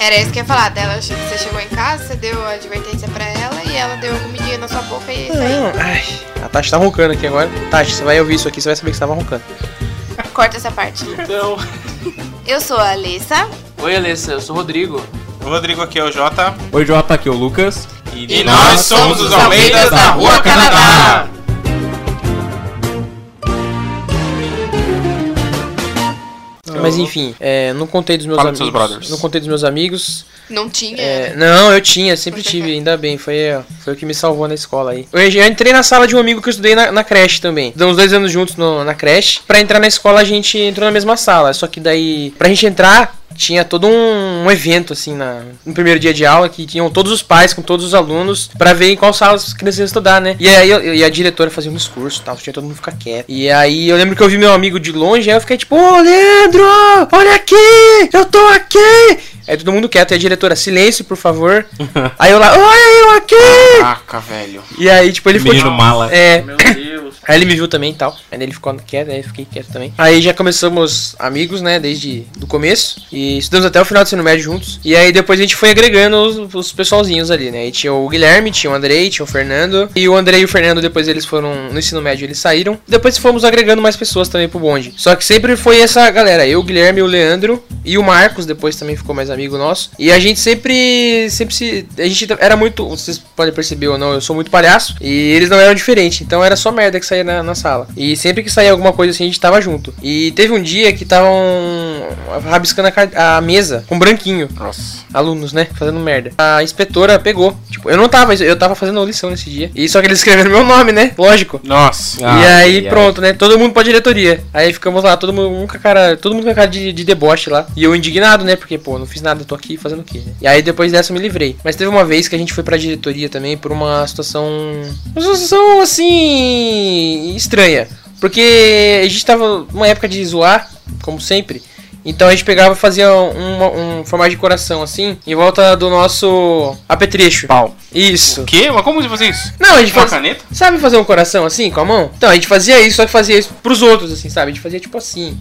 Era isso que eu ia falar dela. Você chegou em casa, você deu a advertência pra ela e ela deu comidinha na sua boca e isso aí. Não, ai, a Tati tá roncando aqui agora. Tati, você vai ouvir isso aqui, você vai saber que você tava roncando. Corta essa parte. Então. Eu sou a Alissa. Oi, Alessa, eu sou o Rodrigo. O Rodrigo aqui é o Jota. Oi, Jota, aqui é o Lucas. E nós somos os Almeidas da Rua Canadá. Mas enfim, é, não contei dos meus Fala dos amigos. seus brothers. Não contei dos meus amigos. Não tinha. É, não, eu tinha, sempre tive, ainda bem. Foi, ó, foi o que me salvou na escola aí. Eu, já entrei na sala de um amigo que eu estudei na, na creche também. Deu uns dois anos juntos no- na creche. Pra entrar na escola, a gente entrou na mesma sala. Só que daí, pra gente entrar, tinha todo um, um evento, assim, na, no primeiro dia de aula, que tinham todos os pais com todos os alunos pra ver em qual sala as crianças iam estudar, né? E aí eu- e a diretora fazia um discurso e tal, tinha todo mundo ficar quieto. E aí eu lembro que eu vi meu amigo de longe, aí eu fiquei tipo, ô Leandro, olha aqui, eu tô aqui. Aí todo mundo quieto, e a diretora, silêncio, por favor. aí eu lá, olha eu aqui. Caraca, velho. E aí, tipo, ele ficou. Menino tipo, mala. É. Meu Deus. Aí ele me viu também e tal. Aí ele ficou quieto, aí eu fiquei quieto também. Aí já começamos amigos, né, desde do começo. E estudamos até o final do ensino médio juntos. E aí depois a gente foi agregando os, os pessoalzinhos ali, né? Tinha o Guilherme, tinha o Andrei, tinha o Fernando. E o Andrei e o Fernando, depois eles foram no ensino médio, eles saíram. Depois fomos agregando mais pessoas também pro bonde. Só que sempre foi essa galera. Eu, o Guilherme, o Leandro e o Marcos, depois também ficou mais amigo nosso. E a gente sempre, sempre se... A gente era muito... Vocês podem perceber ou não, eu sou muito palhaço. E eles não eram diferentes. Então era só merda que saía na, na sala. E sempre que saía alguma coisa assim, a gente tava junto. E teve um dia que estavam rabiscando a, a mesa com branquinho. Nossa. Alunos, né? Fazendo merda. A inspetora pegou. Tipo, eu não tava, eu tava fazendo lição nesse dia. E só que eles escreveram meu nome, né? Lógico. Nossa. e aí, ai. pronto, né? Todo mundo pra diretoria. Aí ficamos lá, todo mundo com a cara, todo mundo com a cara de, de deboche lá. E eu indignado, né? Porque, pô, não fiz nada, tô aqui fazendo o quê? né? E aí depois dessa eu me livrei. Mas teve uma vez que a gente foi pra diretoria também por uma situação. Uma situação assim. Estranha. Porque a gente tava numa época de zoar, como sempre. Então a gente pegava e fazia um, um formato de coração assim, em volta do nosso apetrecho. Pau. Isso. O quê? Mas como você fazia isso? Não, a gente Com a faz... caneta? Sabe fazer um coração assim, com a mão? Então, a gente fazia isso, só que fazia isso pros outros, assim, sabe? A gente fazia tipo assim.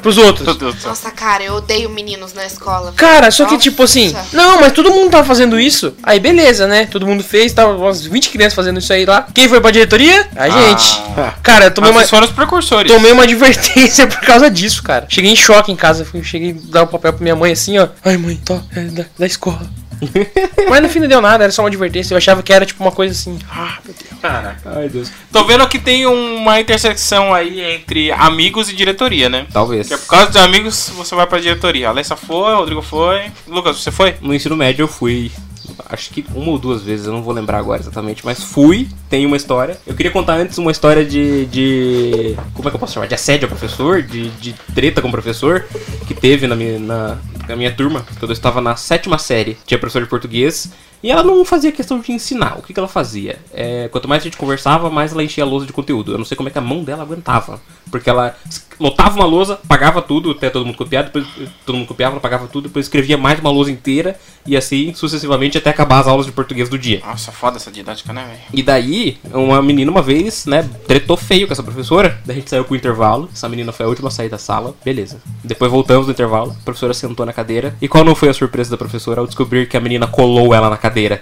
Pros outros. Nossa, cara, eu odeio meninos na escola. Cara, só que Nossa. tipo assim, não, mas todo mundo tava fazendo isso. Aí beleza, né? Todo mundo fez, tava umas 20 crianças fazendo isso aí lá. Quem foi pra diretoria? A gente. Ah. Cara, eu tomei Mas uma, vocês foram os precursores. tomei uma advertência por causa disso, cara. Cheguei em choque em casa, fui, cheguei a dar o papel pra minha mãe assim, ó. Ai, mãe, tô, é da, da escola. mas no fim não deu nada, era só uma advertência. Eu achava que era tipo uma coisa assim. Ah, meu Deus. Caraca. Ai, Deus. Tô vendo que tem uma intersecção aí entre amigos e diretoria, né? Talvez. Que é por causa dos amigos você vai pra diretoria. A Alessa foi, o Rodrigo foi. Lucas, você foi? No ensino médio eu fui. Acho que uma ou duas vezes, eu não vou lembrar agora exatamente, mas fui, tem uma história. Eu queria contar antes uma história de. de como é que eu posso chamar? De assédio ao professor, de, de treta com o professor, que teve na minha, na, na minha turma, quando eu estava na sétima série. Tinha professor de português. E ela não fazia questão de ensinar. O que, que ela fazia? É, quanto mais a gente conversava, mais ela enchia a lousa de conteúdo. Eu não sei como é que a mão dela aguentava. Porque ela lotava uma lousa, pagava tudo, até todo mundo copiar, depois todo mundo copiava, ela pagava tudo, depois escrevia mais uma lousa inteira, e assim sucessivamente até acabar as aulas de português do dia. Nossa, foda essa didática, né, velho? E daí, uma menina uma vez, né, tretou feio com essa professora. Daí a gente saiu pro intervalo. Essa menina foi a última a sair da sala. Beleza. Depois voltamos do intervalo. A professora sentou na cadeira. E qual não foi a surpresa da professora ao descobrir que a menina colou ela na cadeira?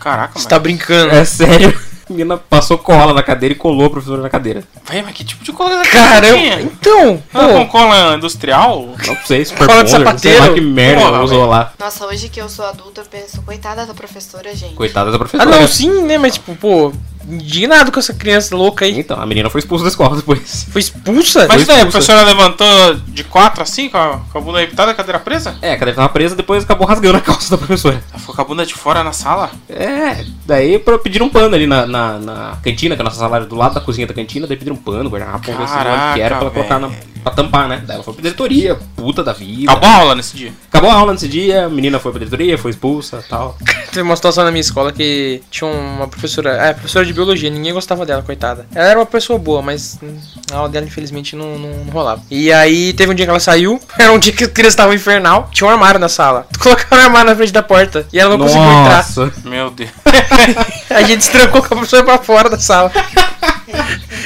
Caraca, Você mano. tá brincando. É sério. A menina passou cola na cadeira e colou a professora na cadeira. Véi, mas que tipo de cola que Caramba, tinha? então, Ah, com cola industrial? Não sei, super Cola de não sei lá sapateiro. que merda Porra, usou lá. Nossa, hoje que eu sou adulta, eu penso, coitada da professora, gente. Coitada da ah professora. não, sim, né, mas tipo, pô, indignado com essa criança louca aí. Então, a menina foi expulsa da escola depois. Foi expulsa? Mas Foi daí, a expulsa. professora levantou de quatro assim, com a, com a bunda repitada, a cadeira presa? É, a cadeira tava presa, depois acabou rasgando a calça da professora. Ela ficou com a bunda de fora na sala? É, daí pediram um pano ali na, na, na cantina, que a nossa sala era do lado da cozinha da cantina, daí pediram um pano, vamos ver se que era pra ela colocar na, pra tampar, né? Daí ela foi pra diretoria, puta da vida. Acabou a aula nesse dia. Acabou a aula nesse dia, a menina foi pra diretoria, foi expulsa tal. Teve uma situação na minha escola que tinha uma professora, é, professora de biologia, ninguém gostava dela, coitada. Ela era uma pessoa boa, mas a aula dela infelizmente não, não, não rolava. E aí teve um dia que ela saiu, era um dia que as crianças estavam infernal, tinha um armário na sala. Colocaram um armário na frente da porta e ela não conseguiu entrar. Nossa, Meu Deus. A gente se trancou com a professora pra fora da sala.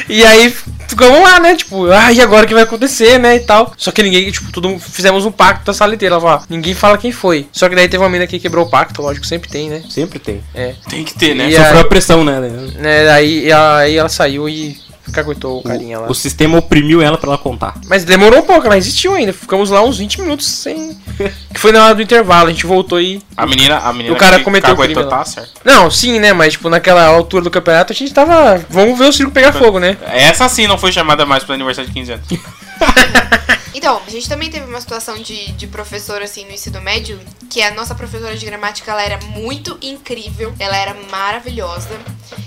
E aí ficamos lá, né? Tipo, ah, e agora o que vai acontecer, né? E tal. Só que ninguém, tipo, todo mundo fizemos um pacto da sala inteira. Ela falou, ó, ninguém fala quem foi. Só que daí teve uma menina que quebrou o pacto, lógico, sempre tem, né? Sempre tem. É. Tem que ter, né? E Sofreu aí- a pressão, né? né aí, aí ela saiu e caguetou o carinha lá. O, o sistema oprimiu ela pra ela contar. Mas demorou um pouco, ela resistiu ainda. Ficamos lá uns 20 minutos sem. Que foi na hora do intervalo, a gente voltou e. A menina, a menina O cara que cometeu o caguetou, crime lá. tá certo. Não, sim, né? Mas, tipo, naquela altura do campeonato a gente tava. Vamos ver o circo pegar fogo, né? Essa sim não foi chamada mais pro aniversário de 15 anos. Então, a gente também teve uma situação de, de professor, assim, no ensino médio, que a nossa professora de gramática, ela era muito incrível, ela era maravilhosa.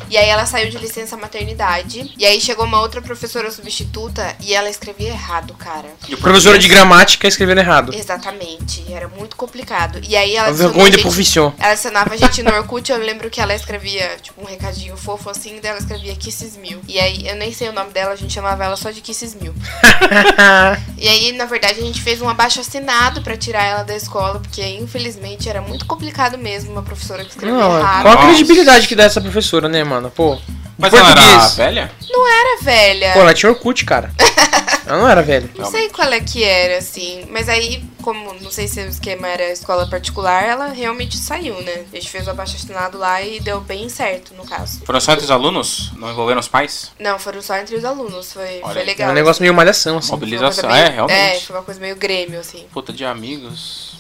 E aí ela saiu de licença maternidade. E aí chegou uma outra professora substituta e ela escrevia errado, cara. E o Professora de gramática escrevendo errado. Exatamente, era muito complicado. E aí ela A vergonha de profissão. Ela adicionava a gente no Orkut, eu lembro que ela escrevia, tipo, um recadinho fofo assim, daí ela escrevia Kisses Mil. E aí, eu nem sei o nome dela, a gente chamava ela só de Kisses Mil. E aí, na verdade, a gente fez um abaixo assinado pra tirar ela da escola, porque infelizmente era muito complicado mesmo uma professora que escrevia Não, errado. qual a credibilidade que dá essa professora, né, mano? Pô. Mas em ela era português. velha? Era velha. Pô, ela tinha Orkut, cara. ela não era velha. Não sei qual é que era, assim. Mas aí, como não sei se o esquema era escola particular, ela realmente saiu, né? A gente fez o abaixo assinado lá e deu bem certo, no caso. Foram só entre os alunos? Não envolveram os pais? Não, foram só entre os alunos. Foi, Olha foi aí. É legal. um negócio meio malhação, assim. Mobilização, meio- é, realmente. É, foi uma coisa meio grêmio, assim. Puta de amigos.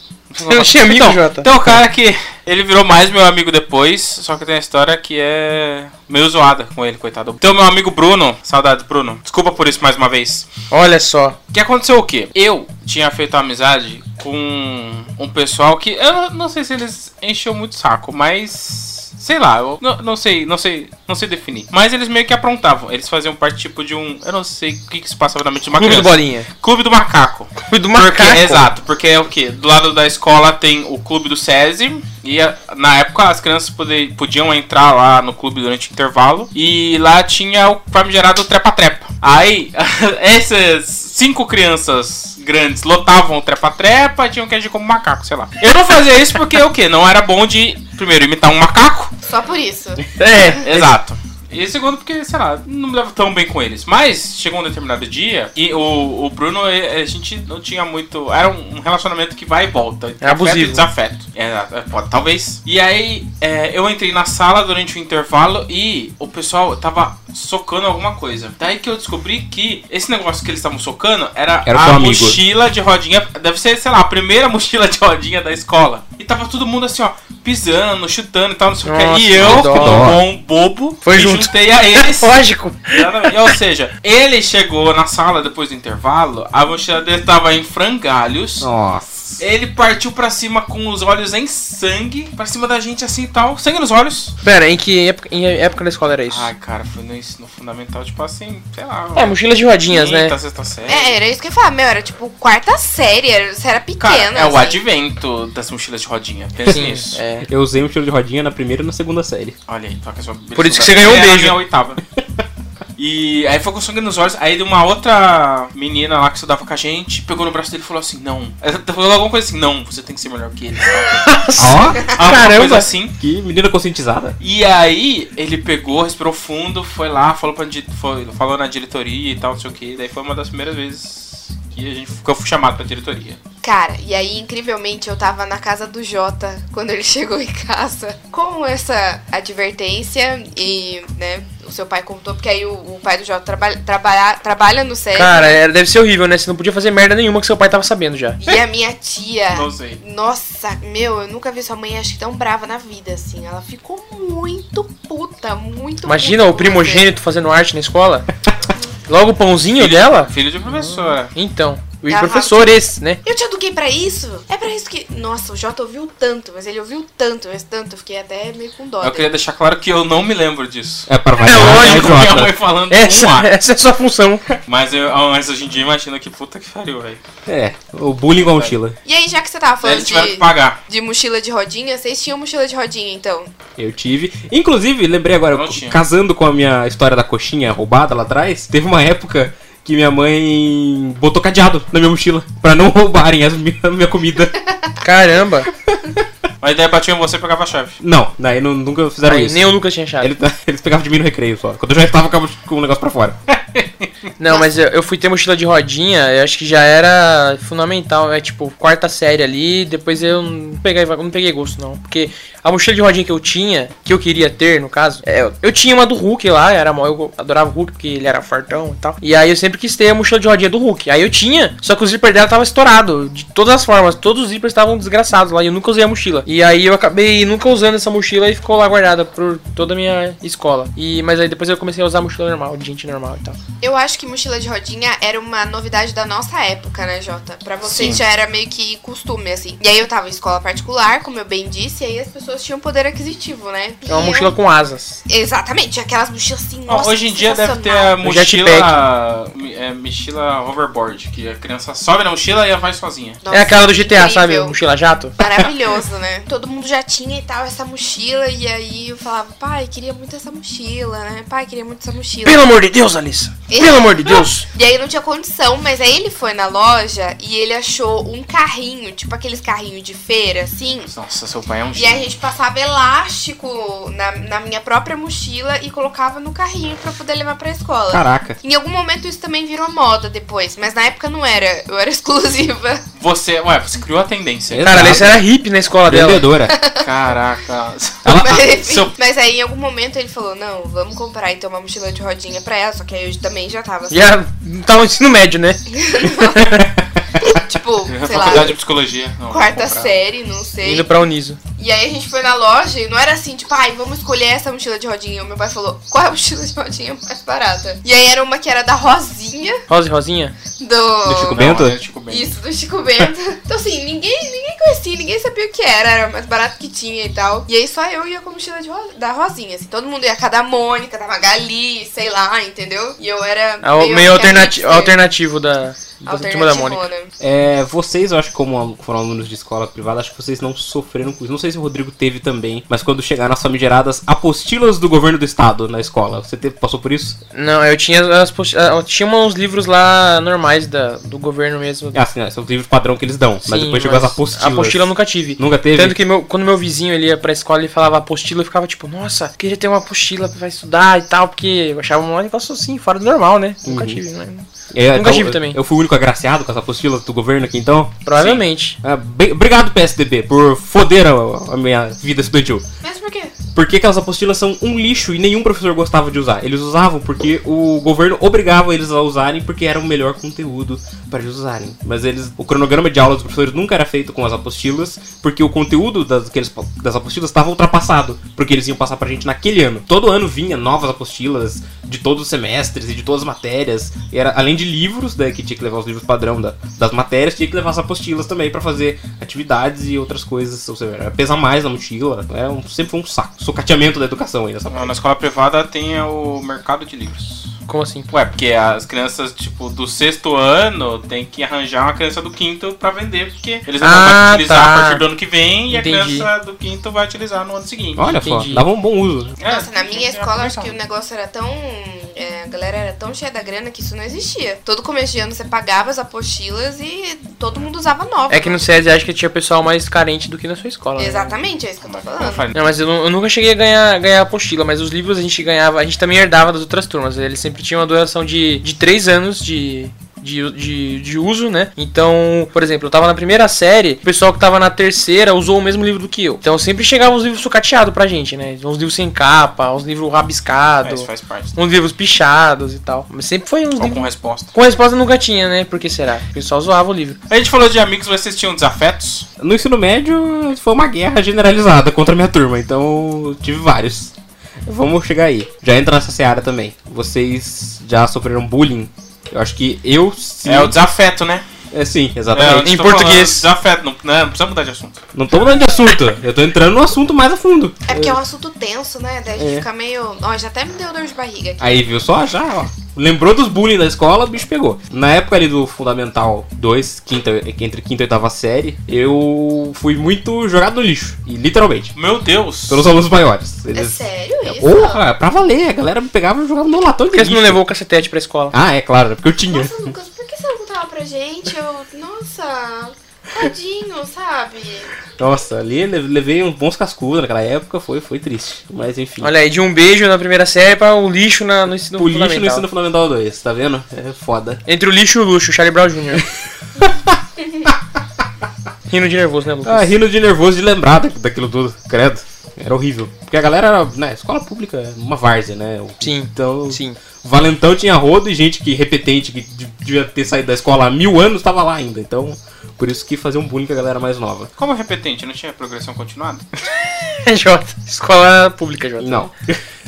Eu tinha amigo, então, Jota. Tem um cara que ele virou mais meu amigo depois, só que tem a história que é meio zoada com ele, coitado. Então, meu amigo Bruno, saudades, Bruno. Desculpa por isso mais uma vez. Olha só. O que aconteceu o quê? Eu tinha feito amizade com um pessoal que eu não sei se eles encheu muito o saco, mas sei lá, eu não, não sei, não sei, não sei definir. Mas eles meio que aprontavam. Eles faziam parte tipo de um, eu não sei o que, que se passava na mente de uma Clube do criança. Bolinha. Clube do Macaco. Clube do Porque, Macaco. exato, porque é o que? Do lado da escola tem o clube do SESI. E na época as crianças pode- podiam entrar lá no clube durante o intervalo. E lá tinha o famigerado trepa-trepa. Aí, essas cinco crianças grandes lotavam o trepa-trepa e tinham que agir como macaco, sei lá. Eu não fazia isso porque o quê? Não era bom de, primeiro, imitar um macaco. Só por isso. É. Exato. E segundo, porque, sei lá, não me levo tão bem com eles. Mas chegou um determinado dia e o, o Bruno, a gente não tinha muito. Era um relacionamento que vai e volta. É abusivo. Afeto e desafeto. É, é, pode, talvez. E aí, eh, eu entrei na sala durante o intervalo e o pessoal tava socando alguma coisa. Daí que eu descobri que esse negócio que eles estavam socando era, Era a teu amigo. mochila de rodinha. Deve ser, sei lá, a primeira mochila de rodinha da escola. E tava todo mundo assim, ó, pisando, chutando e tal, não sei o que. E que eu, como bom bobo, Foi junto. juntei a eles. Lógico. Exatamente. Ou seja, ele chegou na sala depois do intervalo, a mochila dele tava em frangalhos. Nossa. Ele partiu pra cima com os olhos em sangue, pra cima da gente assim e tal, sangue nos olhos. Pera, em que época, em época da escola era isso? Ai, cara, foi no ensino fundamental, tipo assim, sei lá. É, mochila de rodinhas, né? quinta, sexta série. É, era isso que eu ia falar, meu, era tipo quarta série, era, você era Cara, pequena. é o assim. advento das mochilas de rodinha. Pensa Sim, nisso. é. Eu usei um estilo de rodinha na primeira e na segunda série. Olha aí, toca sua Por isso que você ganhou um É, a beijo. minha oitava. E aí foi com sangue nos olhos. Aí de uma outra menina lá que estudava com a gente, pegou no braço dele e falou assim: Não. Ela falou alguma coisa assim: Não, você tem que ser melhor que ele. Ó, Alguma Caramba. coisa assim. que menina conscientizada. E aí ele pegou, respirou fundo, foi lá, falou, pra, foi, falou na diretoria e tal, não sei o que. Daí foi uma das primeiras vezes que a gente que eu fui chamado pra diretoria. Cara, e aí, incrivelmente, eu tava na casa do Jota quando ele chegou em casa com essa advertência e, né, o seu pai contou, porque aí o, o pai do Jota trabalha, trabalha, trabalha no SESI. Cara, era, deve ser horrível, né? Você não podia fazer merda nenhuma que seu pai tava sabendo já. E a minha tia. Não sei. Nossa, meu, eu nunca vi sua mãe acho que tão brava na vida, assim. Ela ficou muito puta, muito Imagina puta o primogênito fazendo arte na escola. Logo o pãozinho dela. Filho de professora. Então, os Tava- professores, né? você. Eu te eduquei pra isso? É pra isso que. Nossa, o Jota ouviu tanto, mas ele ouviu tanto, mas tanto, eu fiquei até meio com dó. Eu dele. queria deixar claro que eu não me lembro disso. É para É lógico, né, Minha Jota? mãe falando um Essa, ar. essa é a sua função. Mas, eu, mas hoje em dia imagina que puta que pariu, velho. É, o bullying com a mochila. E aí, já que você tava falando Eles tiveram que de, pagar. de mochila de rodinha, vocês tinham mochila de rodinha, então? Eu tive. Inclusive, lembrei agora, casando com a minha história da coxinha roubada lá atrás, teve uma época que minha mãe botou cadeado na minha mochila pra não roubarem as minha, a minha comida. Caramba. Mas daí batiam você e pegava a chave. Não, daí não, nunca fizeram Aí, isso. nem eu nunca tinha achado. Ele- eles pegavam de mim no recreio só, quando eu já estava com, o negócio pra fora. Não, mas eu, eu fui ter mochila de rodinha, eu acho que já era fundamental, é tipo, quarta série ali, depois eu não peguei, não peguei gosto não, porque a mochila de rodinha que eu tinha, que eu queria ter, no caso, é, eu, tinha uma do Hulk lá, era eu adorava o Hulk porque ele era fartão e tal, e aí eu sempre quis ter a mochila de rodinha do Hulk, aí eu tinha, só que o zíper dela tava estourado, de todas as formas, todos os zippers estavam desgraçados lá, e eu nunca usei a mochila, e aí eu acabei nunca usando essa mochila e ficou lá guardada por toda a minha escola, e, mas aí depois eu comecei a usar mochila normal, de gente normal e tal. Eu acho que mochila de rodinha era uma novidade da nossa época, né, Jota? Pra vocês Sim. já era meio que costume, assim. E aí eu tava em escola particular, como eu bem disse, e aí as pessoas tinham poder aquisitivo, né? É uma E mochila eu- com asas. Exatamente, aquelas mochilas assim, nossa, Hoje em dia deve ter a mochila. É, mochila hoverboard, que a criança sobe na mochila e ela vai sozinha. Nossa, é aquela do GTA, sabe? incrível. Mochila jato. Maravilhoso, né? Todo mundo já tinha e tal essa mochila, e aí eu falava, pai, queria muito essa mochila, né? Pai, queria muito essa mochila. Pelo amor de Deus, Alissa. Pelo amor de Deus. E aí não tinha condição, mas aí ele foi na loja e ele achou um carrinho, tipo aqueles carrinhos de feira, assim. Nossa, seu pai é um E aí a gente passava elástico na, na minha própria mochila e colocava no carrinho pra poder levar pra escola. Caraca. Em algum momento isso também virou moda depois, mas na época não era. Eu era exclusiva. Você, ué, você criou a tendência. Exato. Cara, a Alissa era hippie na escola dela. Vendedora. Caraca. Ela- Mas, enfim, mas aí em algum momento ele falou: Não, vamos comprar então uma mochila de rodinha pra ela. Só que aí eu também já tava assim, Já tava no ensino médio, né? tipo, sei Faculdade lá, de psicologia. Não, quarta comprar. série, não sei. Indo pra Uniso. E aí a gente foi na loja e não era assim, tipo, ai, vamos escolher essa mochila de rodinha. O meu pai falou, qual é a mochila de rodinha mais barata? E aí era uma que era da Rosinha, Rosa e Rosinha? do... Do Chico Bento? é Chico Bento. Isso, do Chico Bento. Então assim, ninguém, ninguém conhecia, ninguém sabia o que era, era o mais barato que tinha e tal. E aí só eu ia com a mochila de ro- da Rosinha, assim. Todo mundo ia com a da Mônica, da Magali, sei lá, entendeu? E eu era É o meio a alternati alternativo da, da turma da Mônica. alternativona. É, vocês, eu acho que como foram alunos de escola privada, acho que vocês não sofreram com isso. Não sei se o Rodrigo teve também, mas quando chegaram as famigeradas apostilas do governo do estado na escola, você teve, passou por isso? Não, eu tinha as ah, eu tinha uns livros lá normais da, do governo mesmo. Ah, sim, né, são os livros padrão que eles dão, mas Sim, depois chegou as mas apostilas. A apostila eu nunca tive. Nunca teve? Tanto que meu, quando meu vizinho ele ia pra escola ele falava apostila, eu ficava tipo, nossa, queria ter uma apostila pra estudar e tal, porque eu achava um negócio assim, fora do normal, né? Nunca Uhum. tive, né? É, Nunca tive eu- também. Eu fui o único agraciado com as apostilas do governo aqui, então. Provavelmente. Ah, bem- obrigado, PSDB, por foder a, a minha vida estudantil. Mas por quê? Porque aquelas apostilas são um lixo e nenhum professor gostava de usar. Eles usavam porque o governo obrigava eles a usarem porque era o melhor conteúdo para eles usarem. Mas eles, o cronograma de aula dos professores nunca era feito com as apostilas porque o conteúdo das, que eles- das apostilas estava ultrapassado porque eles iam passar pra gente naquele ano. Todo ano vinha novas apostilas de todos os semestres e de todas as matérias. E era além de livros, né, que tinha que levar os livros padrão da- das matérias, tinha que levar as apostilas também para fazer atividades e outras coisas. Ou seja, era pesar mais na mochila. É um, sempre foi um saco. Socateamento da educação aí nessa Não, parte. Na escola privada tem o mercado de livros. Como assim? Ué, porque as crianças, tipo, do sexto ano tem que arranjar uma criança do quinto pra vender, porque eles não Ah, vão utilizar tá. a partir do ano que vem Entendi. e a criança do quinto vai utilizar no ano seguinte. Olha só, Entendi. dava um bom uso. É, Nossa, na tem minha que escola, acho que o negócio era tão. É, a galera era tão cheia da grana que isso não existia. Todo começo de ano você pagava as apostilas e todo mundo usava nova. É que no SESI acho que tinha pessoal mais carente do que na sua escola. né? Exatamente, é isso que eu tô falando. Não, mas eu, eu nunca cheguei a ganhar, ganhar apostila, mas os livros a gente ganhava, a gente também herdava das outras turmas. Eles sempre tinham uma duração de, de três anos de, de, de, de uso, né? Então, por exemplo, eu tava na primeira série, o pessoal que tava na terceira usou o mesmo livro do que eu. Então sempre chegavam os livros sucateados pra gente, né? Uns livros sem capa, uns livros É, rabiscados, isso faz parte. uns livros pichados e tal. Mas sempre foi uns Ou com resposta. Com resposta nunca tinha, né? Por que será? O pessoal zoava o livro. A gente falou de amigos, vocês tinham desafetos? No ensino médio foi uma guerra generalizada contra a minha turma, então tive vários. Vamos chegar aí. Já entra nessa seara também. Vocês já sofreram bullying? Eu acho que eu sim. É o desafeto, né? É, sim, É, exatamente. Em eu tô falando português. Desafeto, não, não, não precisa mudar de assunto. Não tô mudando de assunto. Eu tô entrando no assunto mais a fundo. É porque é um assunto tenso, né? Daí a gente É. fica meio. Ó, já até me deu dor de barriga aqui. Aí, viu só? Já, ó. Lembrou dos bullying da escola, o bicho pegou. Na época ali do Fundamental 2, quinta, entre quinta e oitava série, eu fui muito jogado no lixo. E literalmente. Meu Deus! Pelos alunos maiores. É Eles. sério isso? Porra, é pra valer. A galera me pegava e jogava no latão de Por que você não lixo. levou o cacetete pra escola? Ah, é claro, é porque eu tinha. Nossa, Lucas, contava pra gente? Eu. Nossa. Tadinho, sabe? Nossa, ali le- levei uns bons cascudos naquela época, foi, foi triste. Mas enfim. Olha aí, de um beijo na primeira série pra o lixo na, no ensino o lixo no fundamental. ensino fundamental 2, tá vendo? É foda. Entre o lixo e o luxo, Charlie Brown Jr. Rindo de nervoso, né, Lucas? Ah, rindo de nervoso de lembrar da- daquilo tudo, credo. Era horrível. Porque a galera era, né, escola pública, é uma várzea, né? Sim, Então, sim. Valentão tinha rodo e gente que repetente, que de- devia ter saído da escola há mil anos, tava lá ainda. Então, por isso que fazia um bullying com a galera mais nova. Como repetente, não tinha progressão continuada? Jota, escola pública, Jota. Não.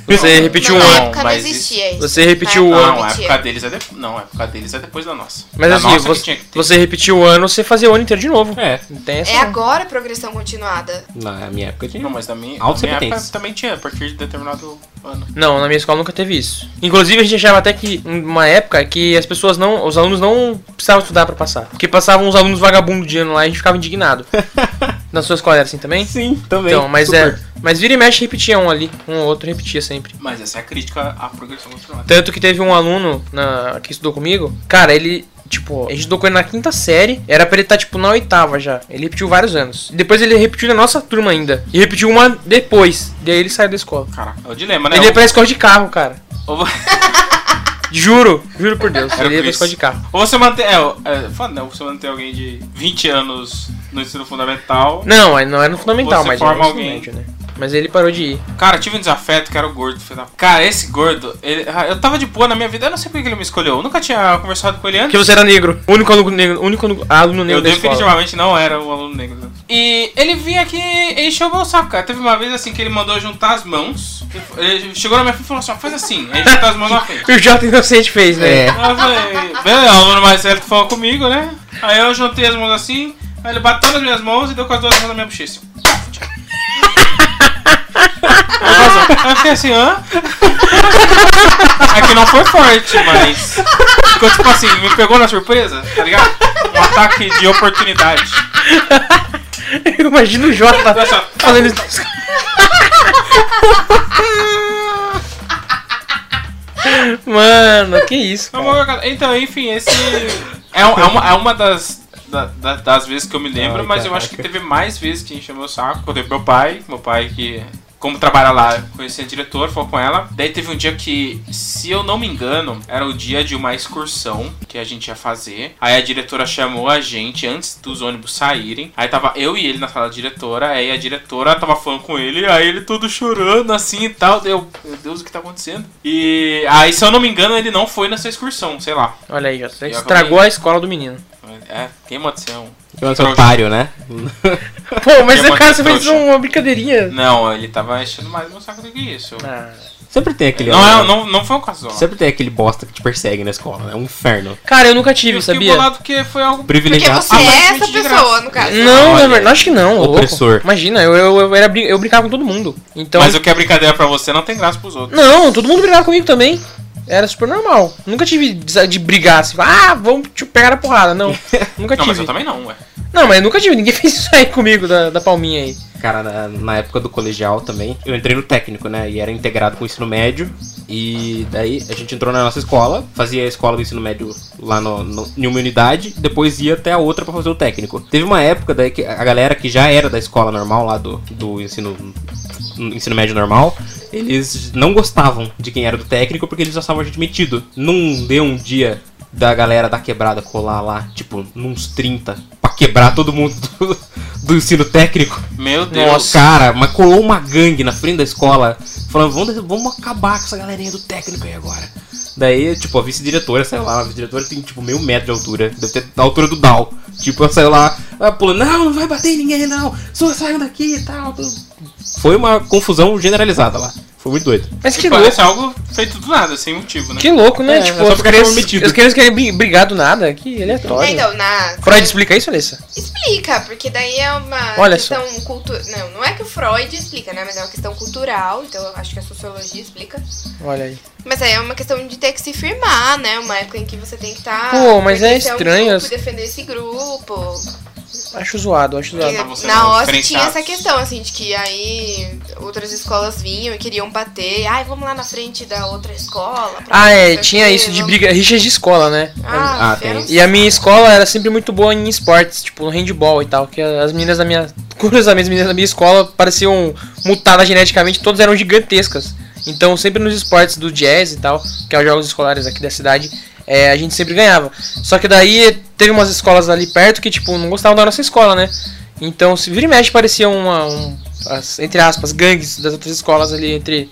Você repetiu Na um Não, época não mas existia isso. Você repetiu Na o ano. Não, a época deles é de... Não, a época deles é depois da nossa. Mas Da assim, nossa que você, tinha que ter. você repetiu o ano, você fazia o ano inteiro de novo. É, essa. É agora a progressão continuada. na minha época tinha. Não, mas da minha, da minha época também tinha, a partir de determinado ano. Não, na minha escola nunca teve isso. Inclusive, a gente achava até que uma época que as pessoas não. Os alunos não precisavam estudar pra passar. Porque passavam uns alunos vagabundos de ano lá e a gente ficava indignado. Na sua escola era assim também? Sim, também. Então, mas super. é. Mas vira e mexe repetia um ali. Um ou outro repetia sempre. Mas essa é a crítica à progressão continuada. Tanto que teve um aluno na, que estudou comigo. Cara, ele. Tipo, a gente estudou com ele na quinta série. Era pra ele estar, tipo, na oitava já. Ele repetiu vários anos. E depois ele repetiu na nossa turma ainda. E repetiu uma depois. Daí ele saiu da escola. Caraca, é o dilema, né? Ele ia Ou- pra escola de carro, cara. Juro, juro por Deus. Era Ele ia pra escola de carro. ou você manter. É, é foda? Ou você manter alguém de 20 anos no ensino fundamental. Não, aí não era no fundamental, mas forma era no ensino alguém. médio, né? Mas ele parou de ir. Cara, tive um desafeto que era o gordo. da- Cara, esse gordo, ele- ah, eu tava de boa na minha vida, eu não sei por que ele me escolheu. Eu nunca tinha conversado com ele antes. Porque você era negro. O único aluno negro, único aluno negro Eu da escola. definitivamente não era o aluno negro. E ele vinha aqui e encheu o meu saco, cara. Teve uma vez assim que ele mandou juntar as mãos. Ele chegou na minha frente e falou assim: faz assim. Aí juntou as mãos na frente. O Jota Inocente fez, né? É. Aí eu falei, beleza, o aluno mais velho que falou comigo, né? Aí eu juntei as mãos assim, aí ele bateu nas minhas mãos e deu com as duas mãos na minha bochecha. Eu fiquei assim, hã? É que não foi forte, mas. Ficou tipo assim, me pegou na surpresa, tá ligado? Um ataque de oportunidade. Eu imagino o Jota fazendo isso. Mano, que isso, cara. Então, enfim, esse. É, é uma, é uma das. da- da- das vezes que eu me lembro, Ai, mas eu acho que caraca. teve mais vezes que encheu meu saco. Quando teve meu pai, meu pai que, como trabalha lá, conhecia a diretora, falou com ela. Daí teve um dia que, se eu não me engano, era o dia de uma excursão que a gente ia fazer. Aí a diretora chamou a gente antes dos ônibus saírem. Aí tava eu e ele na sala da diretora. Aí a diretora tava falando com ele. Aí ele todo chorando assim e tal. Eu, meu Deus, o que tá acontecendo? E aí, se eu não me engano, ele não foi nessa excursão, sei lá. Olha aí. Eu Estragou acabei- a escola do menino. É, adição. Eu sou otário, né? Pô, mas uma cara, fez uma brincadeirinha. Não, ele tava enchendo mais meu saco do que isso. Ah. Sempre tem aquele. Não, é, não, não foi um casual. Sempre tem aquele bosta que te persegue na escola, é um inferno. Cara, eu nunca tive, eu sabia? bolado porque foi algo. Porque Privilegiado. você é essa pessoa, graça. no caso. Não, Olha. na verdade, acho que não. ô louco. Opressor. Imagina, eu, eu, eu, era, eu brincava com todo mundo. Então. Mas o que é brincadeira pra você não tem graça pros outros. Não, todo mundo brigava comigo também. Era super normal. Nunca tive de, de brigar assim, ah, vamos te pegar na porrada. Não, nunca Não, mas eu tive. também não, ué. Não, mas eu nunca tive. Ninguém fez isso aí comigo da, da palminha aí. Cara, na, na época do colegial também, eu entrei no técnico, né? E era integrado com o ensino médio. E daí a gente entrou na nossa escola, fazia a escola do ensino médio lá no, no- em uma unidade, depois ia até a outra pra fazer o técnico. Teve uma época daí que a galera que já era da escola normal, lá do, do ensino, ensino médio normal, eles não gostavam de quem era do técnico porque eles achavam a gente metido. Não deu um dia da galera da quebrada colar lá, tipo, nos 30, pra quebrar todo mundo do, do ensino técnico. Meu Deus. Nossa. Cara, mas colou uma gangue na frente da escola, falando, vamos, vamos acabar com essa galerinha do técnico aí agora. Daí, tipo, a vice-diretora saiu lá, a vice-diretora tem, tipo, meio metro de altura, deve ter da altura do Dal. Tipo, saiu lá, ela pulando, não, não vai bater em ninguém, não, só saiam daqui e tal. Foi uma confusão generalizada lá, foi muito doido. Mas que Parece louco. algo feito do nada, sem motivo, né? Que louco, né? É, tipo, é só as porque crianças, foram metidos. as crianças querem bri- brigar do nada. Que aleatório. É, então, na. Freud explica isso, Alessa? Explica, porque daí é uma Olha questão cultural. Não, não é que o Freud explica, né? Mas é uma questão cultural, então eu acho que a sociologia explica. Olha aí. Mas aí é uma questão de ter que se firmar, né? Uma época em que você tem que estar. Pô, mas é estranho Um grupo, defender esse grupo. Acho zoado, acho zoado. Você na OSS tinha essa questão, assim, de que aí outras escolas vinham e queriam bater. Ai, vamos lá na frente da outra escola. pra Ah, é, tinha isso de briga, rixa de escola, né? Ah, Ah, tem. E a minha escola era sempre muito boa em esportes, tipo no handball e tal, que as meninas da minha. Curiosamente, as meninas da minha escola pareciam mutadas geneticamente, todas eram gigantescas. Então, sempre nos esportes do jazz e tal, que é os jogos escolares aqui da cidade, é, a gente sempre ganhava. Só que daí teve umas escolas ali perto que, tipo, não gostavam da nossa escola, né? Então, se vira e mexe, parecia uma. um- as- entre aspas, gangues das outras escolas ali, entre.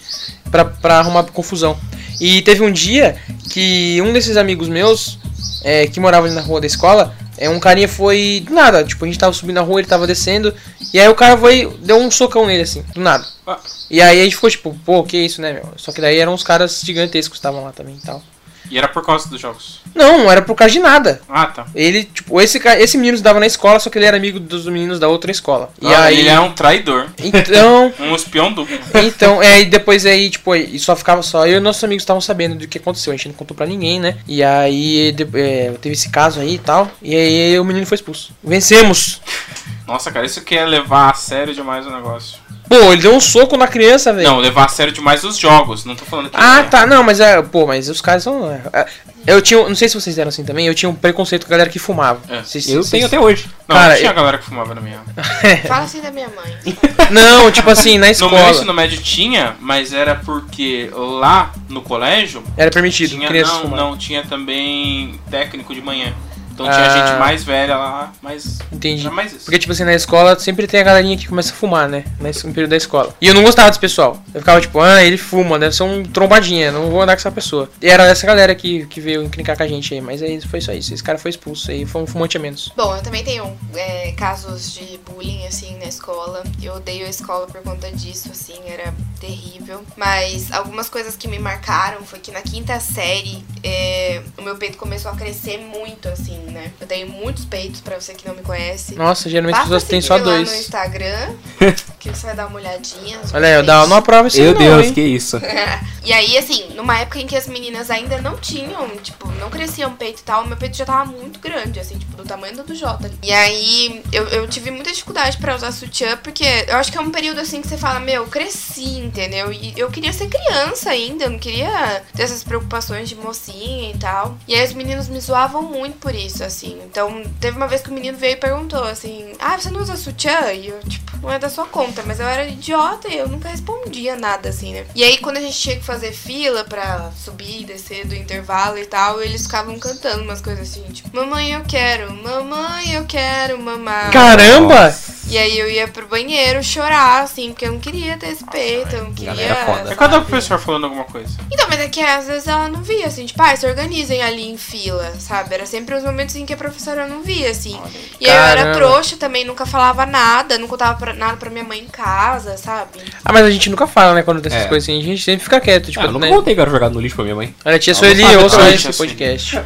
Pra, pra arrumar confusão. E teve um dia que um desses amigos meus, é, que morava ali na rua da escola, é, um carinha foi. Do nada, tipo, a gente tava subindo na rua, ele tava descendo, e aí o cara foi. deu um socão nele, assim, do nada. Ah. E aí a gente ficou tipo, pô, que isso, né, meu? Só que daí eram uns caras gigantescos que estavam lá também e tal. E era por causa dos jogos. Não, não era por causa de nada. Ah, tá. Ele, tipo, esse, esse menino estudava na escola, só que ele era amigo dos meninos da outra escola. E Ah, aí. Ele é um traidor. Então. Um espião duplo. Então, é, e depois aí, tipo, e só ficava só eu e nossos amigos estavam sabendo do que aconteceu. A gente não contou pra ninguém, né? E aí de- é, teve esse caso aí e tal. E aí o menino foi expulso. Vencemos! Nossa, cara, isso que é levar a sério demais o negócio. Pô, ele deu um soco na criança, velho. Não, levar a sério demais os jogos. Não tô falando que. Ah, tá, não, mas é, pô, mas os caras são. é, é, eu tinha, não sei se vocês eram assim também, eu tinha um preconceito com a galera que fumava. É. Vocês- Eu vocês- tenho até hoje. Não, Cara, não tinha eu- galera que fumava na minha. Fala assim da minha mãe. Não, tipo assim, na No escola. meu ensino médio tinha, mas era porque lá no colégio Era permitido, tinha. crianças Não, fumar. não, tinha tambem técnico de manhã. Então tinha Ah. gente mais velha lá, mas. Entendi. Era mais isso. Porque, tipo assim, na escola sempre tem a galerinha que começa a fumar, né? Nesse no período da escola. E eu não gostava desse pessoal. Eu ficava tipo, ah, ele fuma, deve ser um trombadinha, não vou andar com essa pessoa. E era essa galera que, que veio encrencar com a gente aí. Mas aí foi só isso. Esse cara foi expulso aí, foi um fumante a menos. Bom, eu também tenho é, casos de bullying, assim, na escola. Eu odeio a escola por conta disso, assim, era terrível. Mas algumas coisas que me marcaram foi que na quinta série é, o meu peito começou a crescer muito, assim, né? Eu tenho muitos peitos, pra você que não me conhece. Nossa, geralmente as pessoas têm só lá no dois. Instagram, que você vai dar uma olhadinha. Olha aí, eu dava- não aprova isso Meu não, Deus, hein? que isso. E aí, assim, numa época em que as meninas ainda não tinham, tipo, não cresciam peito e tal, meu peito já tava muito grande, assim, tipo, do tamanho do do Jota. E aí, eu, eu tive muita dificuldade pra usar sutiã, porque eu acho que é um período, assim, que você fala, meu, eu cresci, entendeu? E eu queria ser criança ainda, eu não queria ter essas preocupações de mocinha e tal. E aí, os meninos me zoavam muito por isso, assim. Então, teve uma vez que o menino veio e perguntou, assim, ah, você não usa sutiã? E eu, tipo, não é da sua conta, mas eu era idiota e eu nunca respondia nada, assim, né? E aí, quando a gente tinha que fazer fila pra subir e descer do intervalo e tal, eles ficavam cantando umas coisas assim, tipo, mamãe eu quero, mamãe eu quero mamar. Caramba! E aí eu ia pro banheiro chorar, assim, porque eu não queria ter esse peito, eu não queria. galera foda. É cada sabe? professor falando alguma coisa. Então, mas é que às vezes ela não via, assim, tipo, ah, se organizem ali em fila, sabe? Era sempre os momentos em que a professora não via, assim. E aí eu era trouxa também, nunca falava nada, não contava pra- nada pra minha mãe em casa, sabe? Ah, mas a gente nunca fala, né, quando tem essas É. coisas assim. A gente sempre fica quieto, tipo, Ah, eu nunca né? contei que eu era jogado no lixo pra minha mãe. Olha, tia Sueli, não sabe ouça também, esse Sueli. podcast.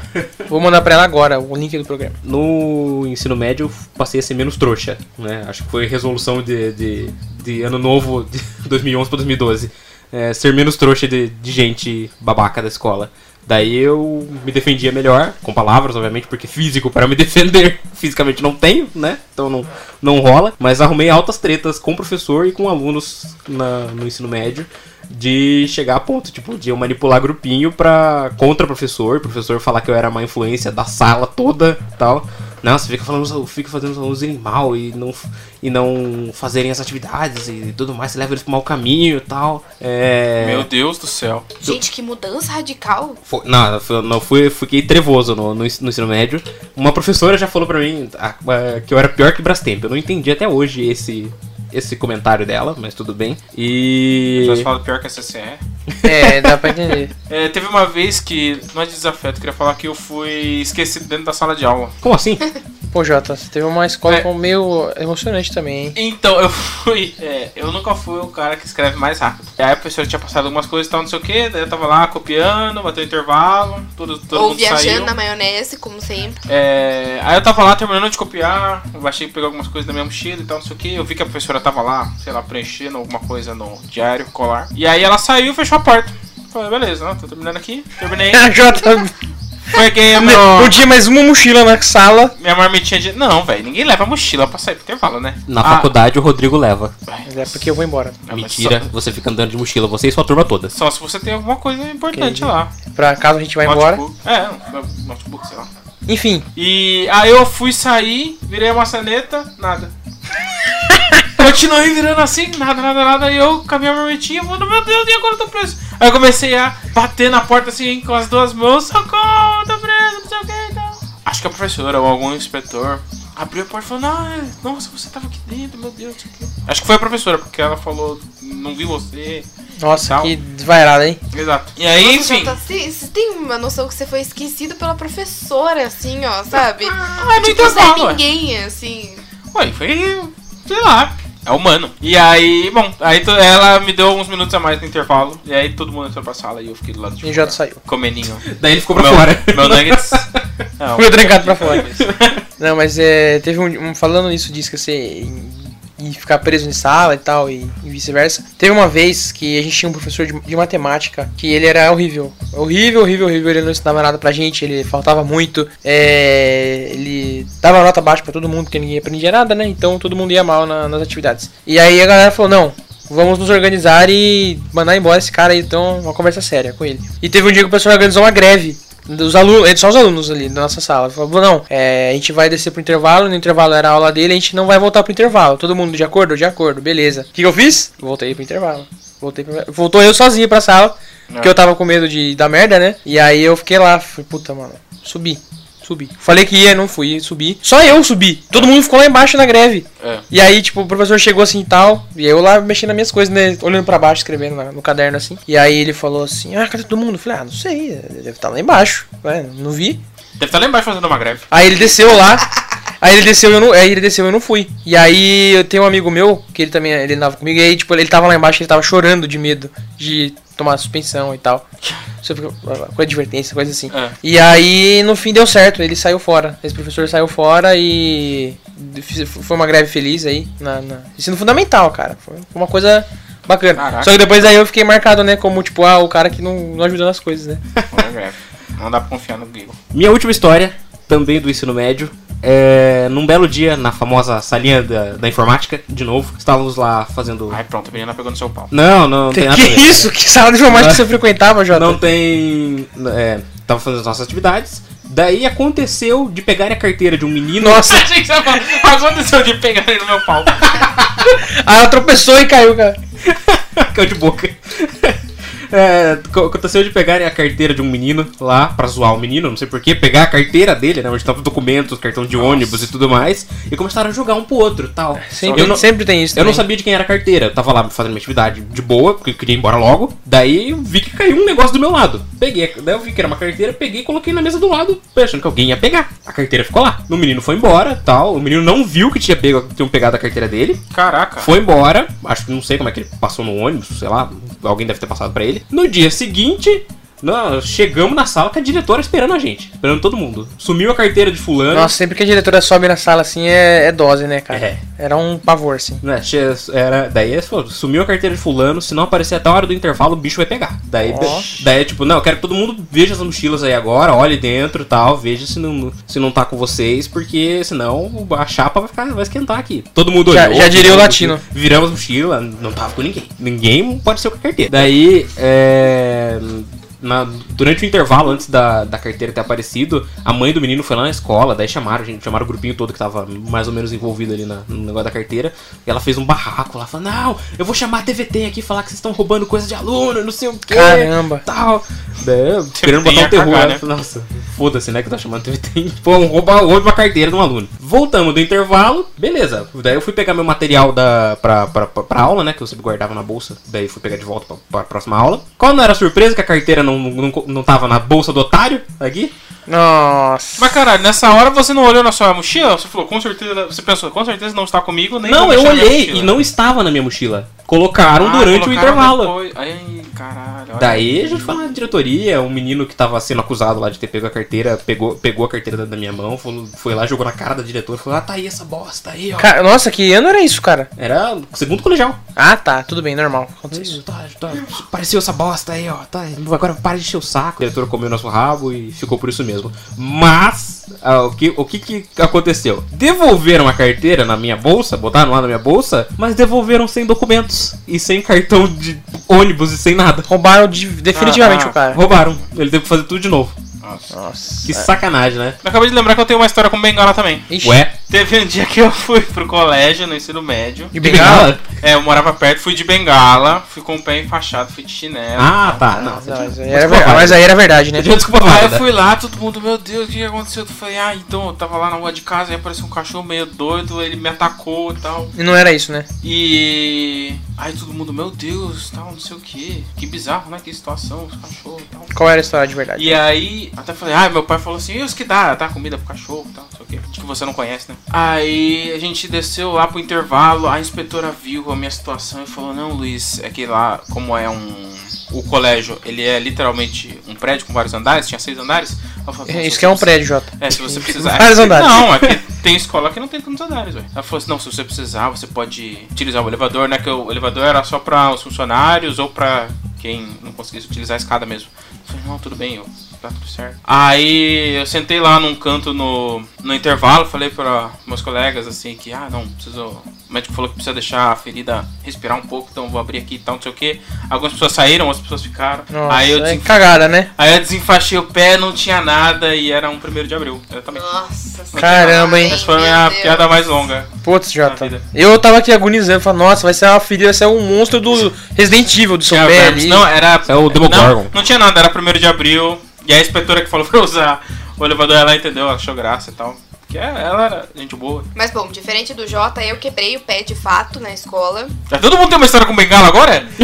Vou mandar pra ela agora o link do programa. No ensino médio, eu passei a ser menos trouxa, né? Acho que foi resolução de, de, de ano novo de 2011 pra 2012. É, ser menos trouxa de, de gente babaca da escola. Daí eu me defendia melhor, com palavras, obviamente, porque físico para me defender, fisicamente não tenho, né? Então não, não rola. Mas arrumei altas tretas com o professor e com alunos na, no ensino médio de chegar a ponto, tipo, de eu manipular grupinho pra contra o professor, o professor falar que eu era má influência da sala toda tal. Nossa, fica falando, fica fazendo os alunos irem mal e não, e não fazerem as atividades e tudo mais, você leva eles pro mau caminho e tal. É. Meu Deus do céu. Gente, que mudança radical. Foi, não, não fui, fiquei trevoso no, no, no ensino médio. Uma professora já falou pra mim ah, ah, que eu era pior que Brastemp. Eu não entendi até hoje esse, esse comentário dela, mas tudo bem. E. Já se fala pior que a CCE. É, dá pra entender. É, teve uma vez que, não é de desafeto, eu queria falar que eu fui esquecido dentro da sala de aula. Como assim? Pô, Jota, você teve uma escola É. com meio emocionante também, hein? Então, eu fui. é, eu nunca fui o cara que escreve mais rápido. E aí a professora tinha passado algumas coisas e tal, não sei o que. Daí eu tava lá copiando, bateu intervalo, todo, todo Ou mundo viajando saiu. na maionese, como sempre. É, aí eu tava lá terminando de copiar, eu baixei pegar algumas coisas da minha mochila e tal, não sei o que. Eu vi que a professora tava lá, sei lá, preenchendo alguma coisa no diário, colar. E aí ela saiu e fechou a porta. Falei, beleza, ó, tô terminando aqui. Terminei. Jota Peguei a meu, Não tinha mais uma mochila na sala. minha marmitinha de. Não, velho, ninguém leva mochila pra sair pro intervalo, né? Na Ah, faculdade o Rodrigo leva. Mas é porque eu vou embora. ah, mas Mentira, você fica andando de mochila, você e sua turma toda. Só, só se você tem alguma coisa importante Entendi. lá. Pra caso a gente vá embora. Notebook. É, um notebook, sei lá. Enfim, E aí eu fui sair, virei a maçaneta, nada. Continuei virando assim, nada, nada, nada. E eu com a minha marmitinha, mano, meu Deus, e agora eu tô preso? Aí eu comecei a bater na porta assim com as duas mãos, socorro, tô preso, não sei o que e tal. Acho que a professora ou algum inspetor abriu a porta e falou, não, é, nossa, você tava aqui dentro, meu Deus, não sei o quê. Acho que foi a professora, porque ela falou, não vi você. nossa, que desvairada, hein? Exato. E aí, Nossa, enfim. Você você tem uma noção que você foi esquecido pela professora, assim, ó, sabe? Ah, no tipo, você é intervalo, ué. ninguém, assim. Ué, foi. sei lá. É humano. E aí, bom, aí ela me deu uns minutos a mais no intervalo. E aí todo mundo entrou pra sala e eu fiquei do lado de E fora. já saiu. Comeninho. Daí ele ficou pra meu, fora. Meu nuggets. Não, Ficou trancado pra fora. Não, mas é. Teve um. um- falando nisso de esquecer em, em ficar preso em sala e tal, e, e vice-versa. Teve uma vez que a gente tinha um professor de, de matemática que ele era horrível. Horrível, horrível, horrível. Ele não ensinava nada pra gente, ele faltava muito. É, ele dava nota baixa pra todo mundo, porque ninguém aprendia nada, né? Então todo mundo ia mal na- nas atividades. E aí a galera falou: não. Vamos nos organizar e mandar embora esse cara aí, então, uma conversa séria com ele. E teve um dia que o pessoal organizou uma greve dos alunos, só os alunos ali da nossa sala. Falou, não, é, a gente vai descer pro intervalo, no intervalo era a aula dele, a gente não vai voltar pro intervalo. Todo mundo de acordo? De acordo, beleza. O que, que eu fiz? Voltei pro intervalo. Voltei pro... Voltou eu sozinho pra sala, porque eu tava com medo de dar merda, né? E aí eu fiquei lá, falei, puta, mano, subi. Subi. Falei que ia, não fui, subi. Só eu subi. Todo mundo ficou lá embaixo na greve. É. E aí, tipo, o professor chegou assim e tal. E eu lá mexendo nas minhas coisas, né? Olhando pra baixo, escrevendo na- no caderno assim. E aí ele falou assim: Ah, cadê todo mundo? Eu falei: Ah, não sei, deve estar lá embaixo. Ué, não vi. Deve estar lá embaixo fazendo uma greve. Aí ele desceu lá. Aí ele desceu eu não, aí ele desceu eu não fui. E aí eu tenho um amigo meu, que ele também ele andava comigo, e aí, tipo, ele tava lá embaixo, ele tava chorando de medo de tomar suspensão e tal. De advertência, coisa assim. É. E aí, no fim, deu certo, ele saiu fora. Esse professor saiu fora e foi uma greve feliz aí na, na- ensino fundamental, cara. Foi uma coisa bacana. Caraca. Só que depois aí eu fiquei marcado, né, como tipo, ah, o cara que não, não ajuda nas coisas, né? Uma greve. Não dá pra confiar no Google. Minha última história, também do ensino médio, é num belo dia, na famosa salinha da, da informática, de novo, estávamos lá fazendo. Ai, pronto, a menina pegou no seu pau. Não, não, não tem Que, nada a ver. isso? Que sala de informática que você frequentava, Jota? Não tem. É, tava fazendo as nossas atividades. Daí aconteceu de pegar a carteira de um menino. Nossa, que aconteceu de pegar ele no meu pau. aí ela tropeçou e caiu, cara. Caiu de boca. É, co- aconteceu de pegarem a carteira de um menino lá pra zoar o menino, não sei porquê, pegar a carteira dele, né? Onde os documentos, cartão de ônibus e tudo mais, e começaram a jogar um pro outro tal. Sempre, eu não, sempre tem isso eu não sabia de quem era a carteira, eu tava lá fazendo minha atividade de boa, porque eu queria ir embora logo. Daí eu vi que caiu um negócio do meu lado. Peguei, daí eu vi que era uma carteira, peguei e coloquei na mesa do lado, pensando que alguém ia pegar. A carteira ficou lá. O menino foi embora tal. O menino não viu que tinha pego, tinham pegado a carteira dele. Caraca. Foi embora, acho que não sei como é que ele passou no ônibus, sei lá, alguém deve ter passado pra ele. No dia seguinte, nós chegamos na sala com a diretora esperando a gente, esperando todo mundo. Sumiu a carteira de fulano. Nossa, sempre que a diretora sobe na sala assim é, é dose, né, cara? É. Era um pavor, assim. Né, era, daí sumiu a carteira de fulano, se não aparecer até a hora do intervalo, o bicho vai pegar. Daí, daí tipo, não, eu quero que todo mundo veja as mochilas aí agora, olhe dentro e tal, veja se não, se não tá com vocês, porque senão a chapa vai, ficar, vai esquentar aqui. Todo mundo Já- olhou. já diria o latino. Viramos mochila, não tava com ninguém. Ninguém pode ser com a carteira. Daí, é... na- durante o intervalo, antes da, da carteira ter aparecido, a mãe do menino foi lá na escola, daí chamaram, gente, chamaram o grupinho todo que tava mais ou menos envolvido ali na- no negócio da carteira. E ela fez um barraco lá, falou: Não, eu vou chamar a TVT aqui falar que vocês estão roubando coisa de aluno, não sei o que. Caramba. Tal. Daí, querendo botar um terror. cagar, né? né? Nossa, foda-se, né? Que tá chamando TVT. Pô, roubo, roubo uma carteira de um aluno. Voltamos do intervalo, beleza. Daí eu fui pegar meu material da, pra, pra, pra, pra aula, né? Que eu sempre guardava na bolsa. Daí fui pegar de volta pra, pra próxima aula. Qual não era a surpresa que a carteira não, não, não tava na bolsa do otário aqui? Nossa. Mas caralho, nessa hora você não olhou na sua mochila? Você falou, com certeza. Você pensou, com certeza não está comigo, nem não, eu olhei e não estava na minha mochila. Colocaram Ah, durante o colocaram intervalo. depois. Ai, caralho, Daí a gente foi na diretoria, um menino que tava sendo acusado lá de ter pego a carteira, pegou, pegou a carteira da minha mão, falou- foi lá, jogou na cara da diretora, falou, ah, tá aí essa bosta aí, ó. Cara, nossa, que ano era isso, cara? Era o segundo colegial. Ah, tá, tudo bem, normal. Isso, tá, tá, pareceu essa bosta aí, ó. Tá, agora para de encher o saco. A diretora comeu nosso rabo e ficou por isso mesmo. Mas, ah, o, que, o que que aconteceu? Devolveram a carteira na minha bolsa, botaram lá na minha bolsa, mas devolveram sem documentos e sem cartão de ônibus e sem nada. Roubaram de- definitivamente Ah, ah. o cara. Roubaram. Ele teve que fazer tudo de novo. Nossa. Que sacanagem, né? Eu acabei de lembrar que eu tenho uma história com bengala também. Ixi. Ué? Teve um dia que eu fui pro colégio, no ensino médio. De bengala? É, eu morava perto, fui de bengala, fui com o pé enfaixado, fui de chinelo. Ah, tá. Não, Mas, você mas aí era, mas aí era verdade, né? Desculpa Aí eu fui lá, todo mundo, meu Deus, o que aconteceu? Eu falei, ah, então eu tava lá na rua de casa, aí apareceu um cachorro meio doido, ele me atacou e tal. E não era isso, né? E. Aí todo mundo, meu Deus, tal, não sei o que. Que bizarro, né? Que situação, os cachorros e tal. Qual era a história de verdade? E aí, até falei, ah, meu pai falou assim, os que dá, dá comida pro cachorro e tal, não sei o que. Acho que você não conhece, né? Aí a gente desceu lá pro intervalo, a inspetora viu a minha situação e falou, não, Luiz, é que lá, como é um. O colégio, ele é literalmente um prédio com vários andares, tinha seis andares. Ela falou, É, "Não, Isso que é um prédio, Jota. é, se você precisar. Vários andares. Não, é que tem escola que não tem tantos andares, velho. Ela falou assim: não, se você precisar, você pode utilizar o elevador, né? Que o elevador era só pra os funcionários ou pra quem não conseguisse utilizar a escada mesmo. Eu falei, não, tudo bem, eu, tá tudo certo. Aí eu sentei lá num canto no, no intervalo, falei para meus colegas assim que, ah, não, preciso. O médico falou que precisa deixar a ferida respirar um pouco, então eu vou abrir aqui e tal, não sei o que. Algumas pessoas saíram, outras pessoas ficaram. Nossa, aí eu é desenf... cagada, né? Aí eu desenfaixei o pé, não tinha nada e era um primeiro de abril, exatamente. Nossa Caramba, hein? Essa foi a minha Deus. piada mais longa. Putz, Jota. Eu tava aqui agonizando, falando, nossa, vai ser uma filha, vai ser um monstro do Resident Evil do Tinha Pé. Não, era. É o Demogorgon. Não, não tinha nada, era primeiro de abril. E a inspetora que falou pra eu usar o elevador, ela entendeu, ela achou graça e tal. Porque ela era gente boa. Mas bom, diferente do Jota, eu quebrei o pé de fato na escola. Já todo mundo tem uma história com bengala agora?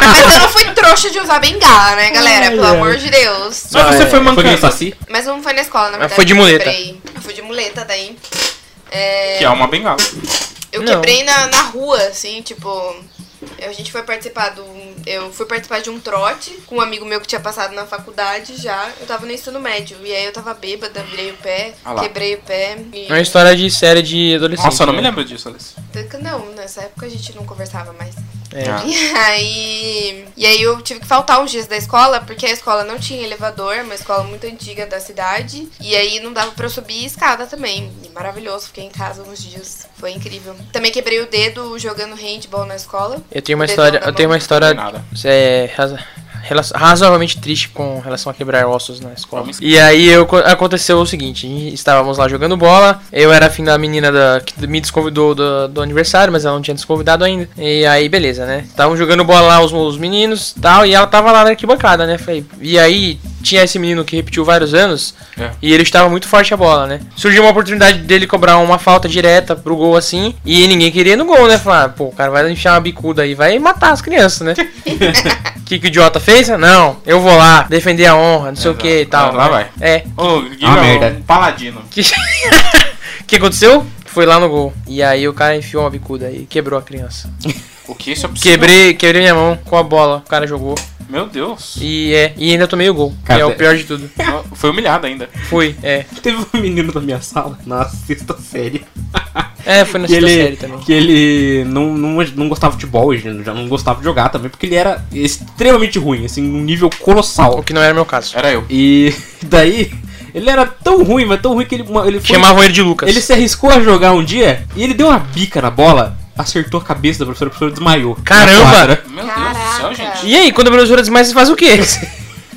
Mas eu não fui trouxa de usar bengala, né, galera? Pelo Ai, ai. amor de Deus. Mas Ah, você é. foi Foi mancando. Saci? Mas não foi na escola, na Mas verdade. foi de eu muleta. quebrei. Eu fui de muleta daí. É, Que é uma bengala. Eu Não. quebrei na, na rua, assim, tipo. A gente foi participar do. Eu fui participar de um trote com um amigo meu que tinha passado na faculdade já. Eu tava no ensino médio. E aí eu tava bêbada, virei o pé, Ah quebrei o pé. E... É uma história de série de adolescente. Nossa, eu não me né? lembro disso, Alice. Não, nessa época a gente não conversava mais. É. Ah. E aí. E aí eu tive que faltar uns dias da escola, porque a escola não tinha elevador, uma escola muito antiga da cidade. E aí não dava pra eu subir escada também. E maravilhoso, fiquei em casa uns dias. Foi incrível. Também quebrei o dedo jogando handball na escola. Eu tenho uma história, eu tenho uma história Nada. é, raza- rela- razoavelmente triste com relação a quebrar ossos na escola. E aí eu, aconteceu o seguinte, estávamos lá jogando bola, eu era afim da menina da, que me desconvidou do, do aniversário, mas ela não tinha desconvidado ainda. E aí, beleza, né? Estavam jogando bola lá os, os meninos tal, e ela tava lá na arquibancada, né? Falei, e aí tinha esse menino que repetiu vários anos, É. e ele estava muito forte a bola, né? Surgiu uma oportunidade dele cobrar uma falta direta pro gol assim, e ninguém queria ir no gol, né? Falar, pô, o cara vai enfiar uma bicuda aí, vai matar as crianças, né? O que, que o idiota fez? Não, eu vou lá defender a honra, não sei o que e tal. Lá né? vai. É. Ô, Gui, Ah, é um merda. paladino. Que... O que aconteceu? Foi lá no gol. E aí o cara enfiou uma bicuda e quebrou a criança. O que isso é possível? Quebrei, quebrei minha mão com a bola. O cara jogou. Meu Deus. E é. E ainda tomei o gol. Cara, que é o pior de tudo. Foi humilhado ainda. Fui, é. Teve um menino da minha sala, na sexta série. É, foi na que sexta ele, série também. que ele não, não, não gostava de futebol, ele já não gostava de jogar também, porque ele era extremamente ruim, assim, num nível O colossal. que não era meu caso. Era eu. E daí, ele era tão ruim, mas tão ruim que ele, ele foi, Chamavam ele de Lucas. ele se arriscou a jogar um dia e ele deu uma bica na bola, acertou a cabeça da professora, a professora desmaiou. Caramba! Meu Deus do céu, gente. E aí, quando a professora desmaia, você faz o quê?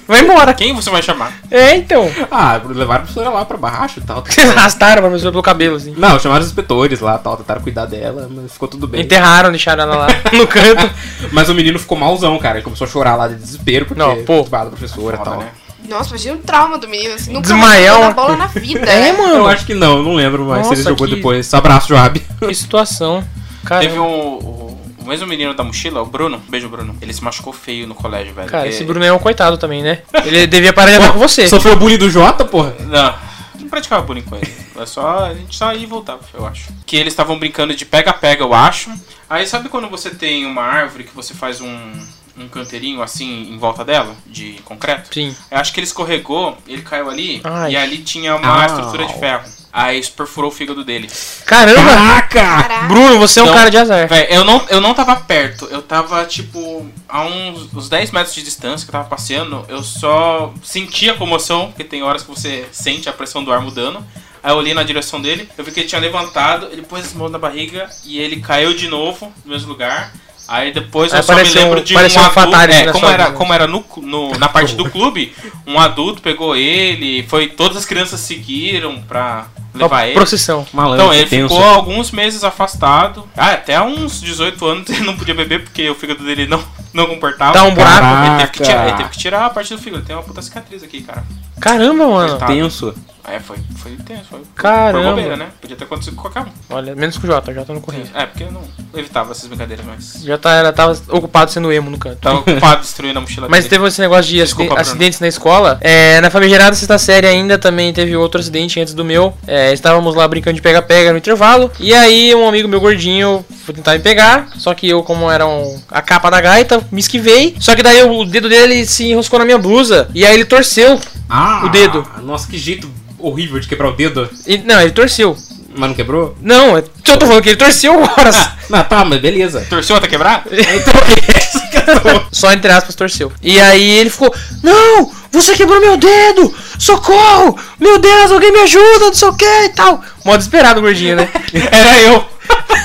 Vai embora. Quem você vai chamar? É, então. Ah, levaram a professora lá pra baixo e tal. Vocês arrastaram a professora pelo cabelo, assim. Não, chamaram os inspetores lá tal, tentaram cuidar dela, mas ficou tudo bem. Enterraram, deixaram ela lá no canto. Mas o menino ficou malzão, cara. Ele começou a chorar lá de desespero porque Não, pô. da professora e tal. né? Nossa, imagina o trauma do menino, assim, nunca jogou na bola na vida. É, né? mano. Eu acho que não, não lembro mais se ele Nossa, jogou que- depois. Abraço, Joab. Que situação. Teve Caramba. um. O, o mesmo menino da mochila, o Bruno. Beijo, Bruno. Ele se machucou feio no colégio, velho. Cara, esse Bruno é um coitado também, né? Ele devia parar de andar com você. Sofreu bullying do Jota, porra? Não, não praticava bullying com ele. É só a gente só ia e voltava, eu acho. Que eles estavam brincando de pega-pega, eu acho. Aí sabe quando você tem uma árvore que você faz um, um canteirinho assim em volta dela, de concreto. Sim. Eu acho que ele escorregou, ele caiu ali Ai. e ali tinha uma Au. estrutura de ferro. Aí isso perfurou o fígado dele. Caramba! Caraca! Caraca. Bruno, você é um Então, cara de azar. Véi, eu não, eu não tava perto, eu tava tipo a uns, uns 10 metros de distância que eu tava passeando, eu só sentia a comoção, porque tem horas que você sente a pressão do ar mudando. Aí eu olhei na direção dele, eu vi que ele tinha levantado, ele pôs as mãos na barriga e ele caiu de novo no mesmo lugar. Aí depois Aí eu só me apareceu- lembro de um apareceu um adulto. É, como era, vida. como era no, no- na parte do clube, um adulto pegou ele, foi todas as crianças seguiram pra levar ele. Procissão. Malandro, Então, ele tenso. ficou alguns meses afastado. Ah, até uns 18 anos ele não podia beber porque o fígado dele não, não comportava. Dá um buraco. Ele teve, que tirar, ele teve que tirar a parte do fígado. Tem uma puta cicatriz aqui, cara. Caramba, mano. Coitado. Tenso. É, foi, foi tenso. Foi Caramba. Por bobeira, né? Podia ter acontecido com qualquer um. Olha, menos com o Jota, o Jota não corria. É, porque eu não evitava essas brincadeiras, mas. Jota era, tava ocupado sendo emo no canto. Tava ocupado destruindo a mochila Mas dele. teve esse negócio de Desculpa, aciden- Bruno. acidentes na escola. É, na famigerada sexta série ainda também teve outro acidente antes do meu. É, estávamos lá brincando de pega-pega no intervalo. E aí um amigo meu gordinho foi tentar me pegar. Só que eu, como era um- a capa da gaita, me esquivei. Só que daí o dedo dele se enroscou na minha blusa. E aí ele torceu. Ah, O dedo. Nossa, que jeito horrível de quebrar o dedo. E- não, ele torceu. Mas não quebrou? Não, eu eu tô falando que ele torceu agora. Não, tá, mas beleza. Torceu até quebrar? Então, tô. Só entre aspas torceu. E aí ele ficou: Não, você quebrou meu dedo! Socorro! Meu Deus, alguém me ajuda, não sei o que e tal. Mó desesperado o gordinho, né? Era eu.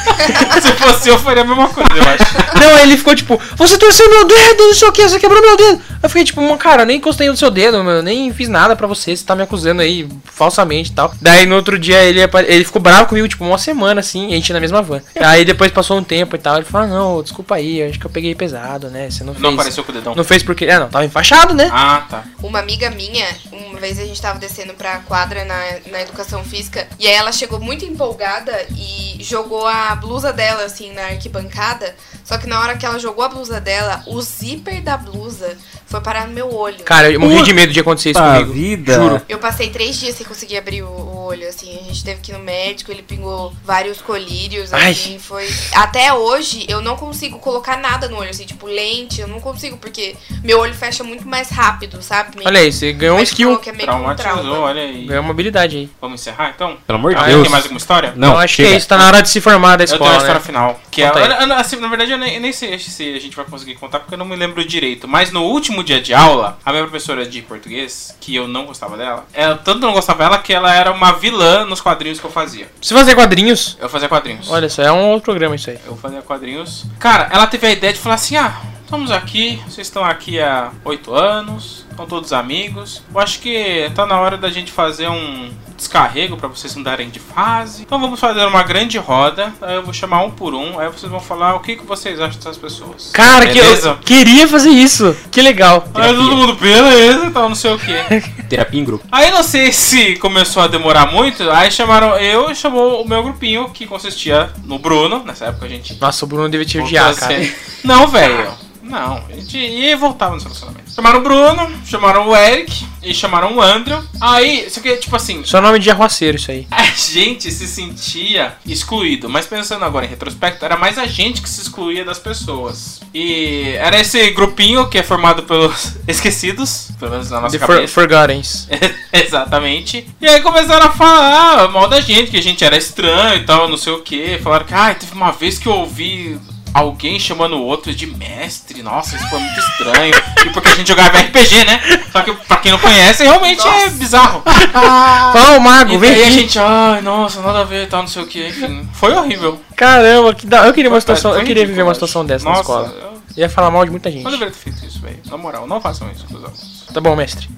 Se fosse eu, faria a mesma coisa, eu acho. Não, aí ele ficou tipo: Você torceu meu dedo, não sei o que, você quebrou meu dedo. Eu fiquei tipo: "Mano, Cara, eu nem encostei no seu dedo, meu, eu nem fiz nada pra você, você tá me acusando aí falsamente e tal. Daí no outro dia ele, ele ficou bravo comigo, tipo, uma semana assim, e a gente na mesma van. Aí depois passou um tempo e tal, ele falou: ah, Não, desculpa aí, eu acho que eu peguei pesado, né? Você não fez. Não apareceu com o dedão. Não fez porque. É, não, tava enfaixado, né? Ah, tá. Uma amiga minha, uma vez a gente tava descendo pra quadra na, na educação física, e aí ela chegou muito empolgada e jogou a blusa dela, assim, na arquibancada. Só que na hora que ela jogou a blusa dela, o zíper da blusa foi parar no meu olho. Cara, eu morri de medo de acontecer isso comigo. vida. Juro. Eu passei três dias sem conseguir abrir o, o olho, assim. A gente teve que ir no médico, ele pingou vários colírios, Ai. assim, foi... Até hoje, eu não consigo colocar nada no olho, assim, tipo lente, eu não consigo, porque meu olho fecha muito mais rápido, sabe? Olha aí, você ganhou um skill. que é meio um Traumatizou, trauma. olha aí. Ganhou uma habilidade aí. Vamos encerrar então? Pelo amor de Ah, Deus. Tem mais alguma história? Não, eu acho chega. que é isso, tá na hora de se formar da Eu tenho escola, a história né? final. Que é, assim, na verdade, eu nem, eu nem sei se a gente vai conseguir contar porque eu não me lembro direito. Mas no último dia de aula, a minha professora de português, que eu não gostava dela, ela tanto não gostava dela que ela era uma vilã nos quadrinhos que eu fazia. Se fazer quadrinhos, Eu fazia quadrinhos. olha só, é um outro programa isso aí. Eu fazia quadrinhos. Cara, ela teve a ideia de falar assim: ah, estamos aqui, vocês estão aqui há oito anos, estão todos amigos. Eu acho que tá na hora da gente fazer um descarrego pra vocês mudarem de fase. Então vamos fazer uma grande roda. Aí eu vou chamar um por um. Aí vocês vão falar o que, que vocês acham dessas pessoas. Cara, que Beleza? eu queria fazer isso. Que legal. Aí todo mundo, beleza, então não sei o que. Terapia em grupo. Aí não sei se começou a demorar muito. Aí chamaram eu e chamou o meu grupinho, que consistia no Bruno. Nessa época a gente Nossa, o Bruno devia te odiar, a cara. Não, velho. Não, a gente ia e voltava no relacionamento. Chamaram o Bruno, chamaram o Eric e chamaram o Andrew. Aí, só que, tipo assim, Só nome de arruaceiro isso aí. a gente se sentia excluído. Mas pensando agora em retrospecto, era mais a gente que se excluía das pessoas. E era esse grupinho que é formado pelos esquecidos, pelo menos na nossa The For cabeça. Forgottens. Exatamente. E aí começaram a falar mal da gente, que a gente era estranho e tal, não sei o que. Falaram que, ai, teve uma vez que eu ouvi alguém chamando o outro de mestre. Nossa, isso foi muito estranho. e porque a gente jogava RPG, né? Só que pra quem não conhece, realmente é bizarro. Fala, ô mago, E vem aí a gente, ai, nossa, nada a ver e tal, não sei o que. Enfim, foi horrível. Caramba, que da... eu queria uma situação, eu queria viver uma situação dessa na Nossa, escola. Eu Ia falar mal de muita gente. não deveria ter feito isso, velho. Na moral, não façam isso com os alunos. Tá bom, mestre.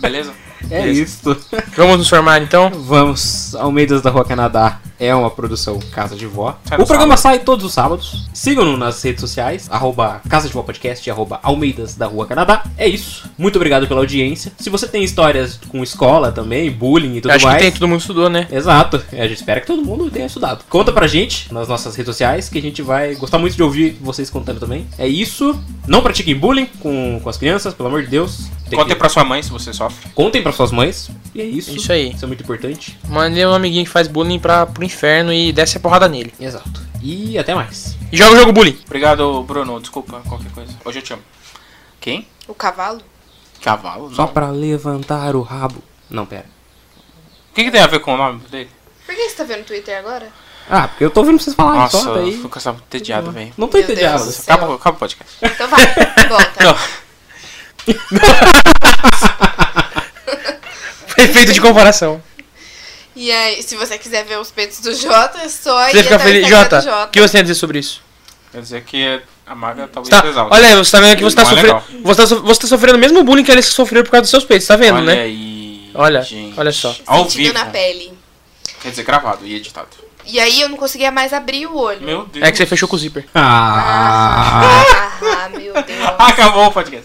Beleza? É Beleza. isso. Vamos nos formar então? Vamos, Almeidas da Rua Canadá é uma produção Casa de Vó. Sai o programa sai todos os sábados. Sigam-nos nas redes sociais, arroba Casa de Vó Podcast arroba Almeidas da Rua Canadá. É isso. Muito obrigado pela audiência. Se você tem histórias com escola também, bullying e tudo Acho mais. que tem, todo mundo estudou, né? Exato, a gente espera que todo mundo tenha estudado. Conta pra gente nas nossas redes sociais que a gente vai gostar muito de ouvir vocês contando também. É isso. Não pratiquem bullying com, com as crianças, pelo amor de Deus. Tem Contem que- pra sua mãe se você sofre. Contem pra suas mães. E é isso. Isso aí. Isso é muito importante. Mandei um amiguinho que faz bullying pra, pro inferno e desce a porrada nele. Exato. E até mais. E joga o jogo bullying. Obrigado, Bruno. Desculpa qualquer coisa. Hoje eu te amo. Quem? O cavalo? Cavalo? Só Não. pra levantar o rabo. Não, pera. O que, que tem a ver com o nome dele? Por que você tá vendo o Twitter agora? Ah, porque eu tô ouvindo vocês falarem Nossa, só, eu daí... fico essa- entediado, velho. Não tô Meu Deus entediado. do céu. Acaba, acaba o podcast. Então vai, volta. Não. Efeito de comparação. E aí, se você quiser ver os peitos do Jota, é só Você ir fica até o feliz. Jota, o que você tem a dizer sobre isso? Quer dizer que a maga talvez Tá, exalta. olha aí, você tá vendo que você tá é sofrendo. Você tá, so- você tá sofrendo o mesmo bullying que eles sofreram por causa dos seus peitos, tá vendo, Olha né? aí. Olha, gente. olha só. Ao Sentido vivo. na pele. Quer dizer, gravado e editado. E aí eu não conseguia mais abrir o olho. Meu Deus. É que você fechou com o zíper. Ah... Ah, meu Deus. Acabou o podcast.